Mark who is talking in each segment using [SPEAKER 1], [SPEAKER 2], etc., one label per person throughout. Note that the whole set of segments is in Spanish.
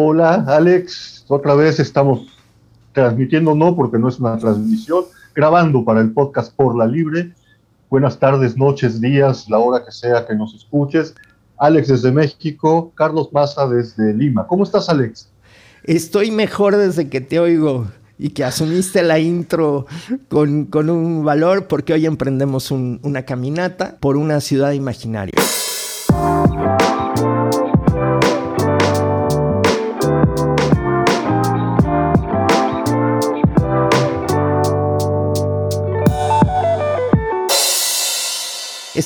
[SPEAKER 1] Hola, Alex. Otra vez estamos transmitiendo, no porque no es una transmisión, grabando para el podcast Por la Libre. Buenas tardes, noches, días, la hora que sea que nos escuches. Alex desde México, Carlos Maza desde Lima. ¿Cómo estás, Alex?
[SPEAKER 2] Estoy mejor desde que te oigo y que asumiste la intro con, un valor porque hoy emprendemos una caminata por una ciudad imaginaria.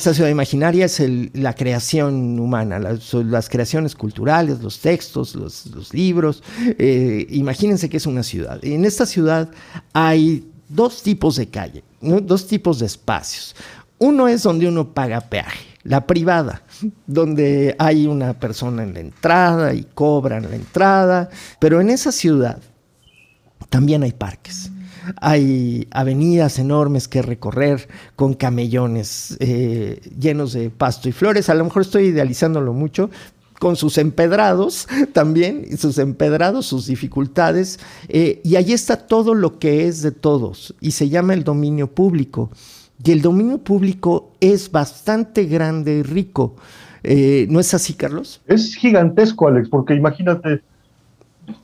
[SPEAKER 2] Esta ciudad imaginaria es la creación humana, las, creaciones culturales, los textos, los, libros. Eh, imagínense que es una ciudad. En esta ciudad hay dos tipos de calle, dos tipos de espacios. Uno es donde uno paga peaje, la privada, donde hay una persona en la entrada y cobran la entrada, pero en esa ciudad también hay parques hay avenidas enormes que recorrer con camellones eh, llenos de pasto y flores. A lo mejor estoy idealizándolo mucho, con sus empedrados también, sus empedrados, sus dificultades, eh, y allí está todo lo que es de todos, y se llama el dominio público. Y el dominio público es bastante grande y rico. Eh, ¿No es así, Carlos?
[SPEAKER 1] Es gigantesco, Alex, porque imagínate,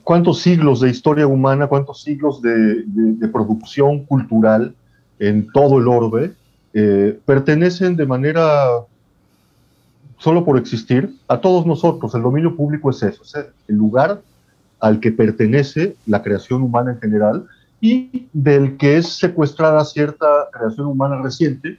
[SPEAKER 1] cuántos siglos de historia humana, cuántos siglos de, producción cultural en todo el orbe eh, pertenecen de manera, solo por existir, a todos nosotros. El dominio público es eso, es el lugar al que pertenece la creación humana en general y del que es secuestrada cierta creación humana reciente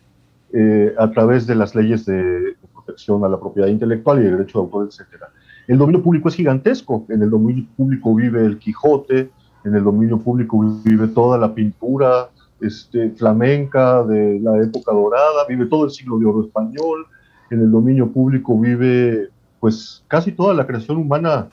[SPEAKER 1] eh, a través de las leyes de protección a la propiedad intelectual y el derecho de autor, etcétera. El dominio público es gigantesco. En el dominio público vive el Quijote, en el dominio público vive toda la pintura este, flamenca de la época dorada, vive todo el siglo de oro español. En el dominio público vive pues casi toda la creación humana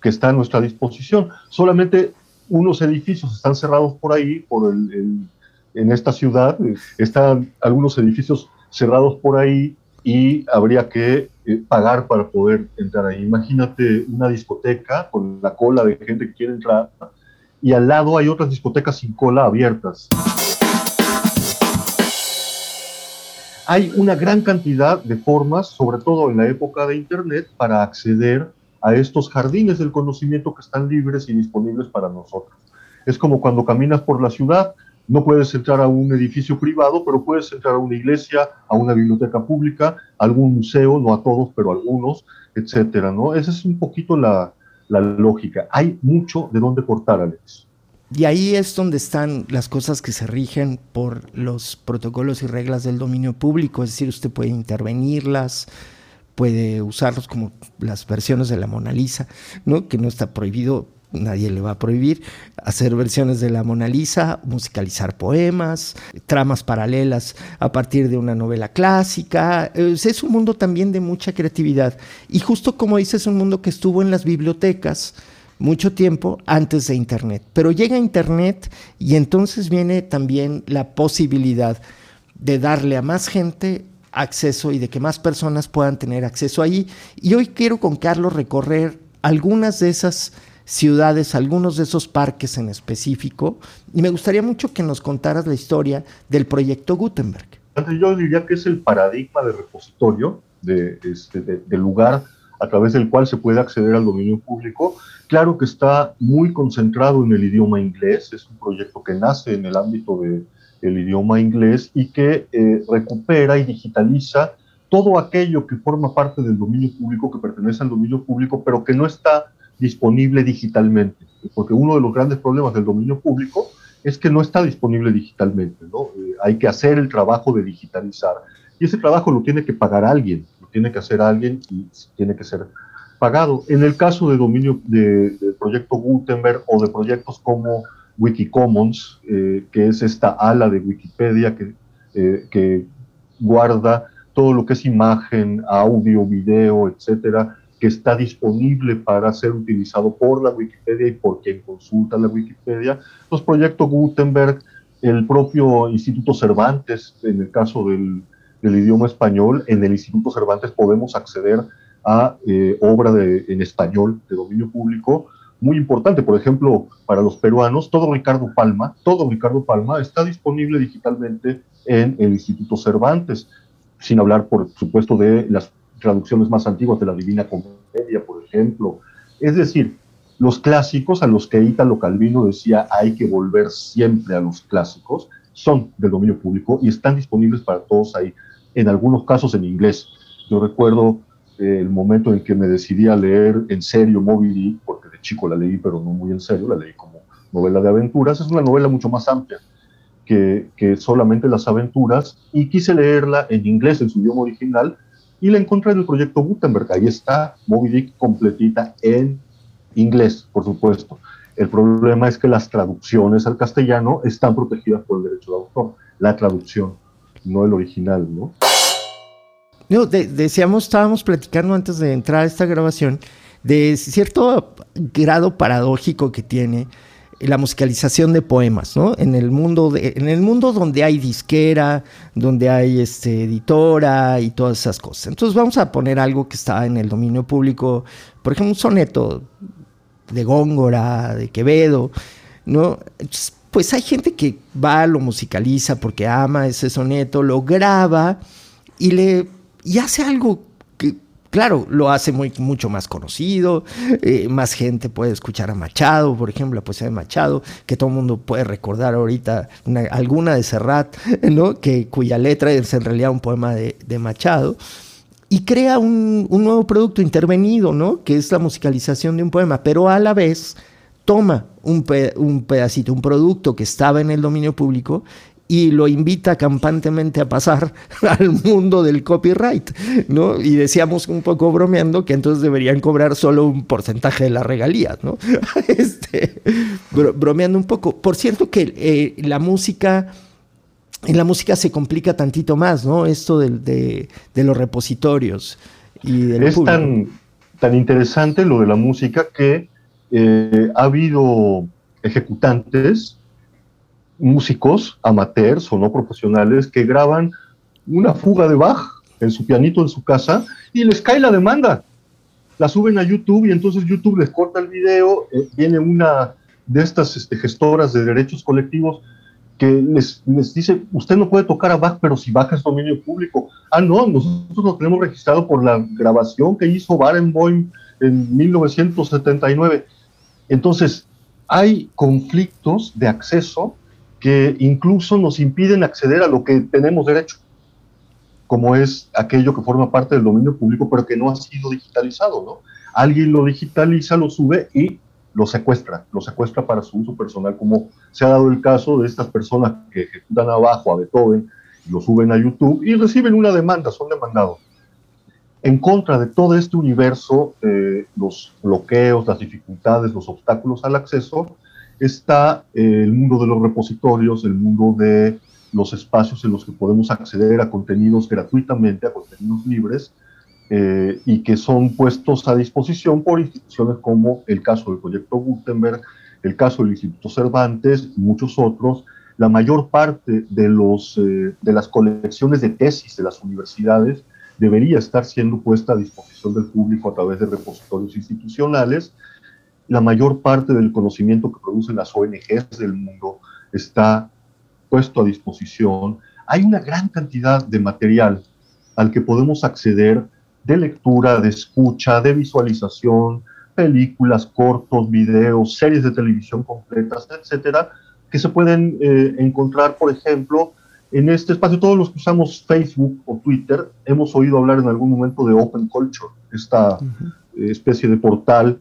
[SPEAKER 1] que está a nuestra disposición. Solamente unos edificios están cerrados por ahí, por el, en esta ciudad, están algunos edificios cerrados por ahí y habría que pagar para poder entrar ahí. Imagínate una discoteca con la cola de gente que quiere entrar y al lado hay otras discotecas sin cola abiertas. Hay una gran cantidad de formas, sobre todo en la época de Internet, para acceder a estos jardines del conocimiento que están libres y disponibles para nosotros. Es como cuando caminas por la ciudad, no puedes entrar a un edificio privado, pero puedes entrar a una iglesia, a una biblioteca pública, a algún museo, no a todos, pero a algunos, etcétera, ¿no? Esa es un poquito la, la lógica. Hay mucho de dónde cortar, Alex.
[SPEAKER 2] Y ahí es donde están las cosas que se rigen por los protocolos y reglas del dominio público, es decir, usted puede intervenirlas, puede usarlos como las versiones de la Mona Lisa, ¿no? que no está prohibido nadie le va a prohibir hacer versiones de la Mona Lisa, musicalizar poemas, tramas paralelas a partir de una novela clásica. Es un mundo también de mucha creatividad. Y justo como dices, es un mundo que estuvo en las bibliotecas mucho tiempo antes de Internet. Pero llega Internet y entonces viene también la posibilidad de darle a más gente acceso y de que más personas puedan tener acceso ahí. Y hoy quiero con Carlos recorrer algunas de esas ciudades, algunos de esos parques en específico, y me gustaría mucho que nos contaras la historia del proyecto Gutenberg.
[SPEAKER 1] Yo diría que es el paradigma de repositorio, de, este, del lugar a través del cual se puede acceder al dominio público. Claro que está muy concentrado en el idioma inglés, es un proyecto que nace en el ámbito del idioma inglés y que eh, recupera y digitaliza todo aquello que forma parte del dominio público, que pertenece al dominio público, pero que no está disponible digitalmente, porque uno de los grandes problemas del dominio público es que no está disponible digitalmente, ¿no? Eh, hay que hacer el trabajo de digitalizar y ese trabajo lo tiene que pagar alguien, lo tiene que hacer alguien y tiene que ser pagado. En el caso de dominio del proyecto Gutenberg o de proyectos como Wikicommons, eh, que es esta ala de Wikipedia que, eh, que guarda todo lo que es imagen, audio, video, etcétera, que está disponible para ser utilizado por la Wikipedia y por quien consulta la Wikipedia. Los proyectos Gutenberg, el propio Instituto Cervantes, en el caso del, idioma español, en el Instituto Cervantes podemos acceder a eh, obra en español de dominio público muy importante. Por ejemplo, para los peruanos, todo Ricardo Palma, todo Ricardo Palma está disponible digitalmente en el Instituto Cervantes, sin hablar, por supuesto, de las traducciones más antiguas de la Divina Comedia, por ejemplo. Es decir, los clásicos a los que Italo Calvino decía hay que volver siempre a los clásicos, son del dominio público y están disponibles para todos ahí, en algunos casos en inglés. Yo recuerdo eh, el momento en que me decidí a leer en serio Moby Dick, porque de chico la leí, pero no muy en serio, la leí como novela de aventuras. Es una novela mucho más amplia que, que solamente las aventuras y quise leerla en inglés, en su idioma original, y la encontré en el proyecto Gutenberg. Ahí está Moby Dick completita en inglés, por supuesto. El problema es que las traducciones al castellano están protegidas por el derecho de autor, la traducción, no el original, ¿no?
[SPEAKER 2] No, decíamos, estábamos platicando antes de entrar a esta grabación de cierto grado paradójico que tiene la musicalización de poemas, ¿no? En el mundo, en el mundo donde hay disquera, donde hay este, editora y todas esas cosas. Entonces vamos a poner algo que está en el dominio público, por ejemplo, un soneto de Góngora, de Quevedo, ¿no? pues hay gente que va, lo musicaliza porque ama ese soneto, lo graba y le y hace algo claro, lo hace mucho más conocido, eh, más gente puede escuchar a Machado, por ejemplo, la poesía de Machado, que todo el mundo puede recordar ahorita alguna de Serrat, ¿no? que, cuya letra es en realidad un poema de, Machado y crea un, nuevo producto intervenido, ¿no? Que es la musicalización de un poema, pero a la vez toma un, pedacito, un producto que estaba en el dominio público y lo invita campantemente a pasar al mundo del copyright, ¿no? Y decíamos un poco bromeando que entonces deberían cobrar solo un porcentaje de las regalías, ¿no? Este, bromeando un poco. Por cierto que eh, la música, en la música se complica tantito más, ¿no? Esto de, los repositorios y del
[SPEAKER 1] Es tan, tan interesante lo de la música que eh, ha habido ejecutantes músicos amateurs o no profesionales que graban una fuga de Bach en su pianito en su casa y les cae la demanda. La suben a YouTube y entonces YouTube les corta el video, eh, viene una de estas este, gestoras de derechos colectivos que les, les, dice, usted no puede tocar a Bach, pero si Bach es dominio público. Ah, no, nosotros lo tenemos registrado por la grabación que hizo Barenboim en 1979. Entonces, hay conflictos de acceso que incluso nos impiden acceder a lo que tenemos derecho, como es aquello que forma parte del dominio público, pero que no ha sido digitalizado, ¿no? Alguien lo digitaliza, lo sube y lo secuestra, lo secuestra para su uso personal, como se ha dado el caso de estas personas que ejecutan abajo a Beethoven, lo suben a YouTube y reciben una demanda, son demandados. En contra de todo este universo, eh, los bloqueos, las dificultades, los obstáculos al acceso, está eh, el mundo de los repositorios, el mundo de los espacios en los que podemos acceder a contenidos gratuitamente, a contenidos libres, eh, y que son puestos a disposición por instituciones como el caso del Proyecto Gutenberg, el caso del Instituto Cervantes muchos otros. La mayor parte de, los, eh, de las colecciones de tesis de las universidades debería estar siendo puesta a disposición del público a través de repositorios institucionales la mayor parte del conocimiento que producen las ONGs del mundo está puesto a disposición. Hay una gran cantidad de material al que podemos acceder de lectura, de escucha, de visualización, películas, cortos, videos, series de televisión completas, etcétera, que se pueden eh, encontrar, por ejemplo, en este espacio. Todos los que usamos Facebook o Twitter hemos oído hablar en algún momento de Open Culture, esta especie de portal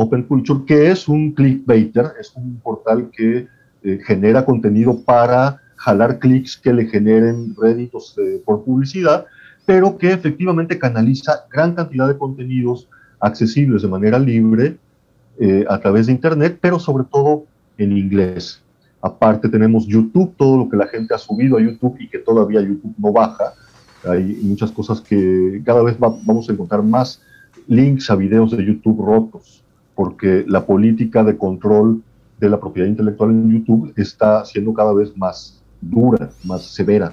[SPEAKER 1] Open Culture, que es un clickbaiter, es un portal que eh, genera contenido para jalar clics que le generen réditos eh, por publicidad, pero que efectivamente canaliza gran cantidad de contenidos accesibles de manera libre eh, a través de Internet, pero sobre todo en inglés. Aparte tenemos YouTube, todo lo que la gente ha subido a YouTube y que todavía YouTube no baja. Hay muchas cosas que cada vez vamos a encontrar más links a videos de YouTube rotos porque la política de control de la propiedad intelectual en YouTube está siendo cada vez más dura, más severa.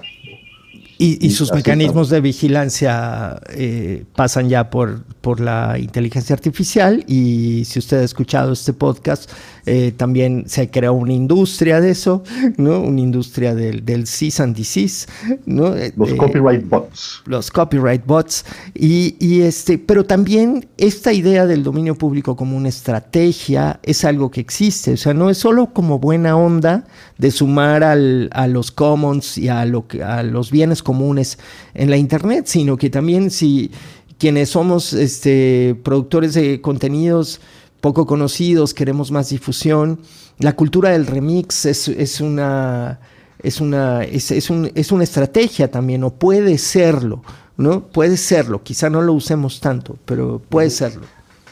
[SPEAKER 2] Y, sus mecanismos de vigilancia eh, pasan ya por, por la inteligencia artificial y si usted ha escuchado este podcast, eh, también se creó una industria de eso, ¿no? Una industria del, del CIS and disease, ¿no?
[SPEAKER 1] Los eh, copyright bots.
[SPEAKER 2] Los copyright bots. Y, y, este, pero también esta idea del dominio público como una estrategia es algo que existe. O sea, no es solo como buena onda de sumar al, a los commons y a, lo que, a los bienes comunes en la Internet, sino que también si quienes somos este, productores de contenidos poco conocidos, queremos más difusión. La cultura del remix es, una, es, una, es, una estrategia también, o puede serlo, ¿no? Puede serlo, quizá no lo usemos tanto, pero puede serlo.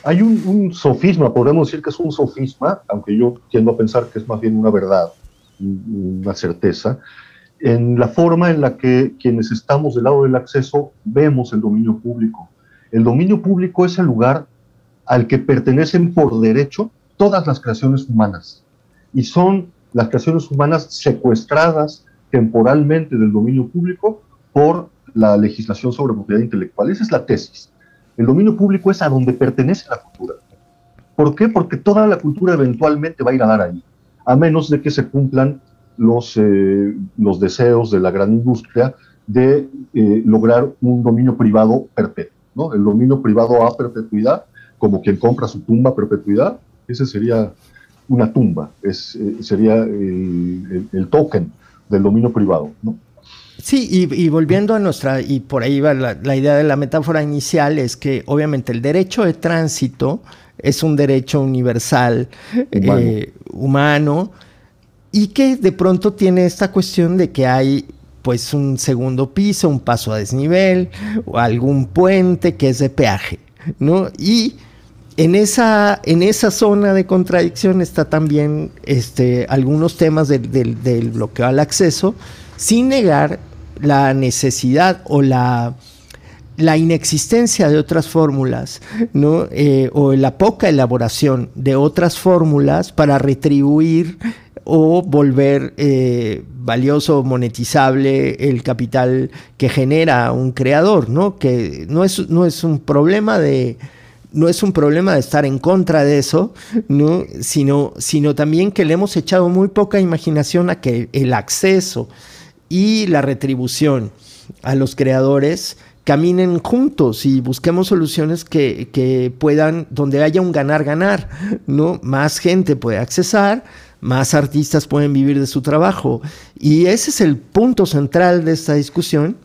[SPEAKER 1] Hay un, sofisma, podemos decir que es un sofisma, aunque yo tiendo a pensar que es más bien una verdad, una certeza, en la forma en la que quienes estamos del lado del acceso vemos el dominio público. El dominio público es el lugar al que pertenecen por derecho todas las creaciones humanas. Y son las creaciones humanas secuestradas temporalmente del dominio público por la legislación sobre propiedad intelectual. Esa es la tesis. El dominio público es a donde pertenece la cultura. ¿Por qué? Porque toda la cultura eventualmente va a ir a dar ahí, a menos de que se cumplan los, eh, los deseos de la gran industria de eh, lograr un dominio privado perpetuo. ¿no? El dominio privado a perpetuidad como quien compra su tumba a perpetuidad, ese sería una tumba, es, eh, sería el, token del dominio privado. ¿no?
[SPEAKER 2] Sí, y, volviendo a nuestra, y por ahí va la, idea de la metáfora inicial, es que obviamente el derecho de tránsito es un derecho universal, humano, eh, y que de pronto tiene esta cuestión de que hay pues un segundo piso, un paso a desnivel, o algún puente que es de peaje, ¿no? Y en esa, en esa zona de contradicción está también este, algunos temas del, bloqueo al acceso, sin negar la necesidad o la, la inexistencia de otras fórmulas, ¿no? Eh, o la poca elaboración de otras fórmulas para retribuir o volver eh, valioso, monetizable el capital que genera un creador, ¿no? Que no es, no es un problema de no es un problema de estar en contra de eso, ¿no? sino, sino también que le hemos echado muy poca imaginación a que el acceso y la retribución a los creadores caminen juntos y busquemos soluciones que, puedan, donde haya un ganar-ganar, ¿no? Más gente puede accesar, más artistas pueden vivir de su trabajo. Y ese es el punto central de esta discusión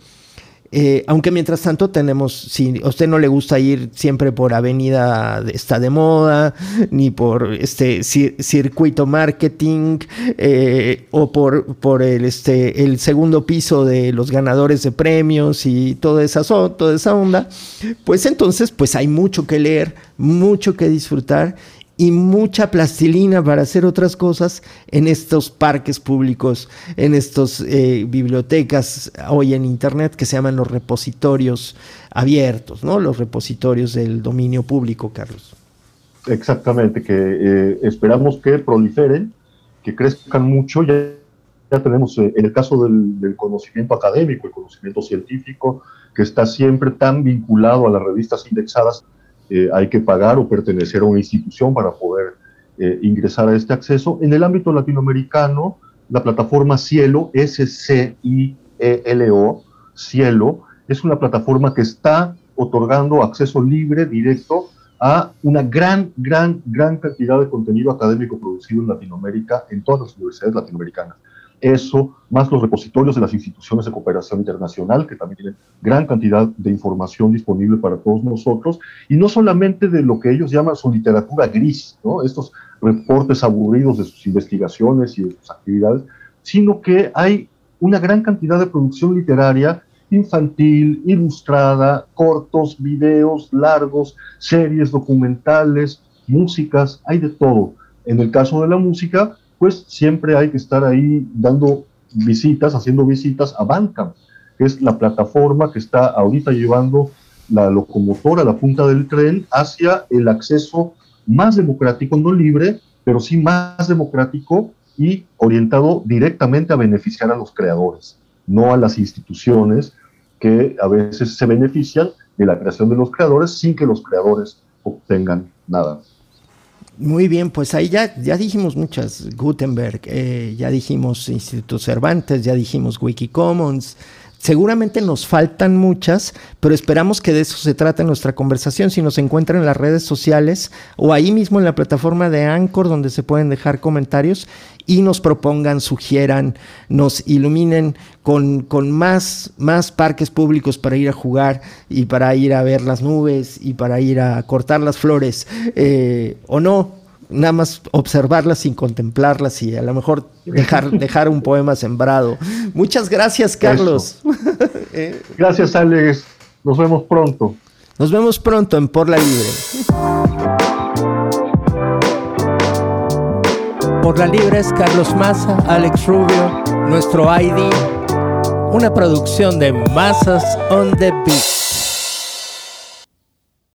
[SPEAKER 2] eh, aunque mientras tanto tenemos, si a usted no le gusta ir siempre por avenida está de moda, ni por este circuito marketing, eh, o por, por el, este, el segundo piso de los ganadores de premios y toda esa, toda esa onda, pues entonces pues hay mucho que leer, mucho que disfrutar y mucha plastilina para hacer otras cosas en estos parques públicos, en estas eh, bibliotecas hoy en Internet que se llaman los repositorios abiertos, ¿no? Los repositorios del dominio público, Carlos.
[SPEAKER 1] Exactamente, que eh, esperamos que proliferen, que crezcan mucho. Ya, ya tenemos eh, en el caso del conocimiento académico, el conocimiento científico, que está siempre tan vinculado a las revistas indexadas, eh, hay que pagar o pertenecer a una institución para poder eh, ingresar a este acceso. En el ámbito latinoamericano, la plataforma Cielo, S-C-I-E-L-O, Cielo, es una plataforma que está otorgando acceso libre, directo, a una gran, gran, gran cantidad de contenido académico producido en Latinoamérica, en todas las universidades latinoamericanas eso, más los repositorios de las instituciones de cooperación internacional, que también tienen gran cantidad de información disponible para todos nosotros, y no solamente de lo que ellos llaman su literatura gris, estos reportes aburridos de sus investigaciones y de sus actividades, sino que hay una gran cantidad de producción literaria infantil, ilustrada, cortos, videos largos, series documentales, músicas, hay de todo. En el caso de la música, pues siempre hay que estar ahí dando visitas, haciendo visitas a Bandcamp, que es la plataforma que está ahorita llevando la locomotora, la punta del tren, hacia el acceso más democrático, no libre, pero sí más democrático y orientado directamente a beneficiar a los creadores. no a las instituciones que a veces se benefician de la creación de los creadores sin que los creadores obtengan nada.
[SPEAKER 2] Muy bien, pues ahí ya, ya dijimos muchas, Gutenberg, eh, ya dijimos Instituto Cervantes, ya dijimos Wikicommons, Seguramente nos faltan muchas, pero esperamos que de eso se trate nuestra conversación. Si nos encuentran en las redes sociales o ahí mismo en la plataforma de Anchor, donde se pueden dejar comentarios y nos propongan, sugieran, nos iluminen con, con más, más parques públicos para ir a jugar y para ir a ver las nubes y para ir a cortar las flores eh, o no, nada más observarlas sin contemplarlas y a lo mejor dejar, dejar un poema sembrado. Muchas gracias, Carlos.
[SPEAKER 1] Eh, gracias, Alex. Nos vemos pronto.
[SPEAKER 2] Nos vemos pronto en Por la Libre. Por la Libre es Carlos Maza, Alex Rubio, nuestro ID, una producción de Mazas on the Beach.